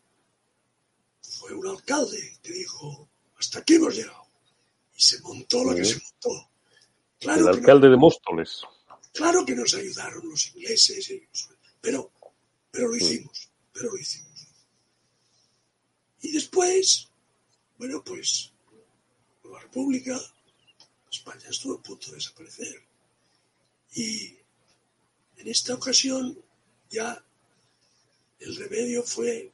Fue un alcalde que dijo, hasta aquí hemos llegado. Y se montó lo que se montó. Claro El alcalde de Móstoles. Claro que nos ayudaron los ingleses, pero, pero lo hicimos, pero lo hicimos. Y después, bueno, pues la República, España estuvo a punto de desaparecer. Y en esta ocasión ya el remedio fue,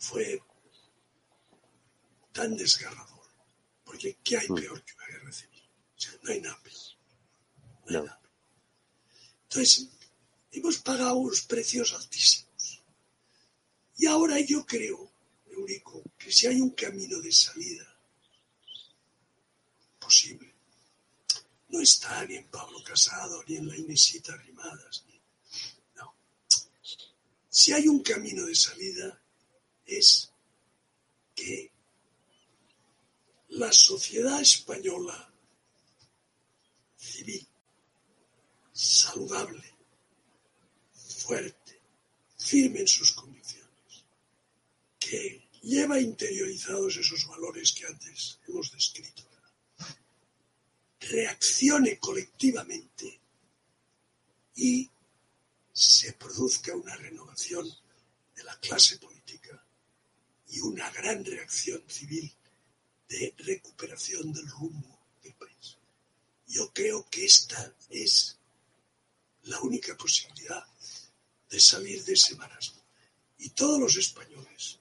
fue tan desgarrador. Porque ¿qué hay mm. peor que una guerra civil? O sea, no hay nada No hay nada. Entonces, hemos pagado unos precios altísimos. Y ahora yo creo, Eurico, que si hay un camino de salida posible, no está ni en Pablo Casado, ni en la Inesita Rimadas. No. Si hay un camino de salida, es que la sociedad española civil, saludable, fuerte, firme en sus convicciones, que lleva interiorizados esos valores que antes hemos descrito, reaccione colectivamente y se produzca una renovación de la clase política y una gran reacción civil de recuperación del rumbo del país. Yo creo que esta es la única posibilidad de salir de ese marasmo. Y todos los españoles,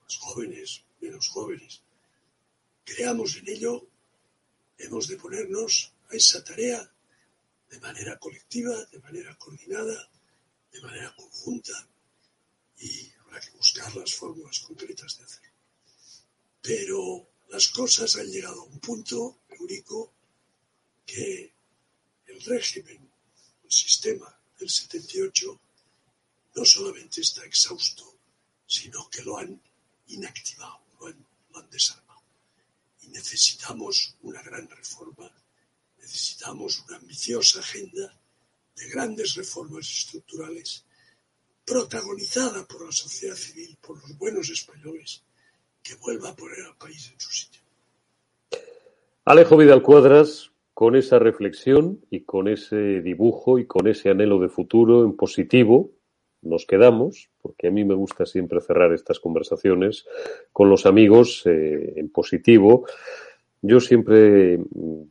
más jóvenes, menos jóvenes, creamos en ello, hemos de ponernos a esa tarea de manera colectiva, de manera coordinada, de manera conjunta, y habrá que buscar las fórmulas concretas de hacerlo. Pero las cosas han llegado a un punto, Eurico, que el régimen, el sistema del 78, no solamente está exhausto, sino que lo han inactivado, lo han, lo han desarmado. Y necesitamos una gran reforma, necesitamos una ambiciosa agenda de grandes reformas estructurales protagonizada por la sociedad civil, por los buenos españoles, que vuelva a poner al país en su sitio. Alejo Vidal Cuadras, con esa reflexión y con ese dibujo y con ese anhelo de futuro en positivo, nos quedamos, porque a mí me gusta siempre cerrar estas conversaciones con los amigos eh, en positivo. Yo siempre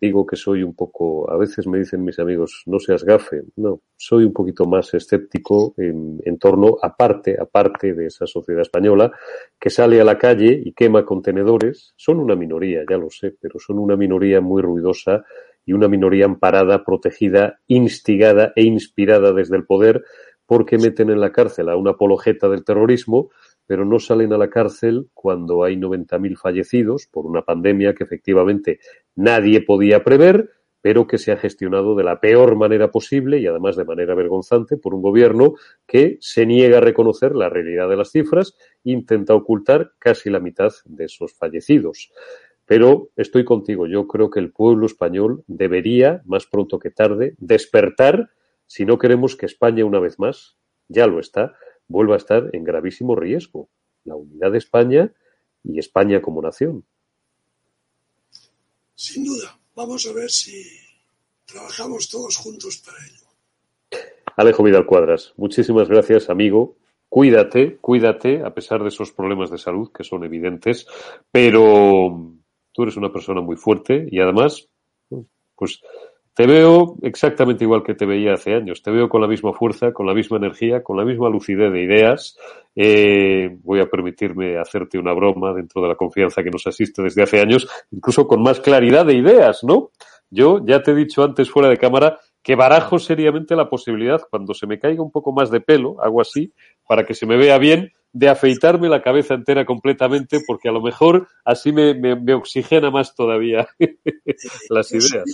digo que soy un poco, a veces me dicen mis amigos, no seas gafe. No, soy un poquito más escéptico en, en torno, aparte, aparte de esa sociedad española que sale a la calle y quema contenedores. Son una minoría, ya lo sé, pero son una minoría muy ruidosa y una minoría amparada, protegida, instigada e inspirada desde el poder porque meten en la cárcel a una apologeta del terrorismo pero no salen a la cárcel cuando hay 90.000 fallecidos por una pandemia que efectivamente nadie podía prever, pero que se ha gestionado de la peor manera posible y además de manera vergonzante por un gobierno que se niega a reconocer la realidad de las cifras e intenta ocultar casi la mitad de esos fallecidos. Pero estoy contigo, yo creo que el pueblo español debería, más pronto que tarde, despertar si no queremos que España una vez más, ya lo está, vuelva a estar en gravísimo riesgo la unidad de España y España como nación. Sin duda, vamos a ver si trabajamos todos juntos para ello. Alejo Vidal Cuadras, muchísimas gracias, amigo. Cuídate, cuídate, a pesar de esos problemas de salud que son evidentes, pero tú eres una persona muy fuerte y además, pues te veo exactamente igual que te veía hace años. Te veo con la misma fuerza, con la misma energía, con la misma lucidez de ideas. Eh, voy a permitirme hacerte una broma dentro de la confianza que nos asiste desde hace años, incluso con más claridad de ideas, ¿no? Yo ya te he dicho antes fuera de cámara que barajo seriamente la posibilidad, cuando se me caiga un poco más de pelo, hago así, para que se me vea bien, de afeitarme la cabeza entera completamente, porque a lo mejor así me, me oxigena más todavía las ideas.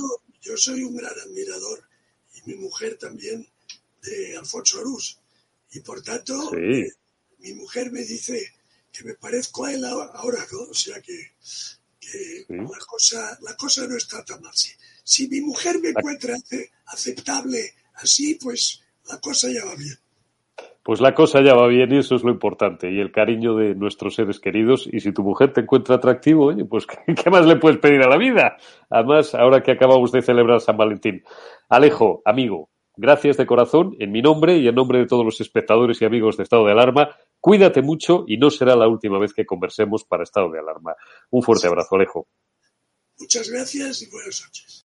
Yo soy un gran admirador, y mi mujer también, de Alfonso Arús. Y por tanto, mi mujer me dice que me parezco a él ahora, ¿no? O sea que, la, cosa, la cosa no está tan mal. Si, si mi mujer me encuentra aceptable así, pues la cosa ya va bien pues la cosa ya va bien y eso es lo importante. Y el cariño de nuestros seres queridos. Y si tu mujer te encuentra atractivo, oye, pues ¿qué más le puedes pedir a la vida? Además, ahora que acabamos de celebrar San Valentín. Alejo, amigo, gracias de corazón, en mi nombre y en nombre de todos los espectadores y amigos de Estado de Alarma. Cuídate mucho y no será la última vez que conversemos para estado de alarma. Un fuerte abrazo, Alejo. Muchas gracias y buenas noches.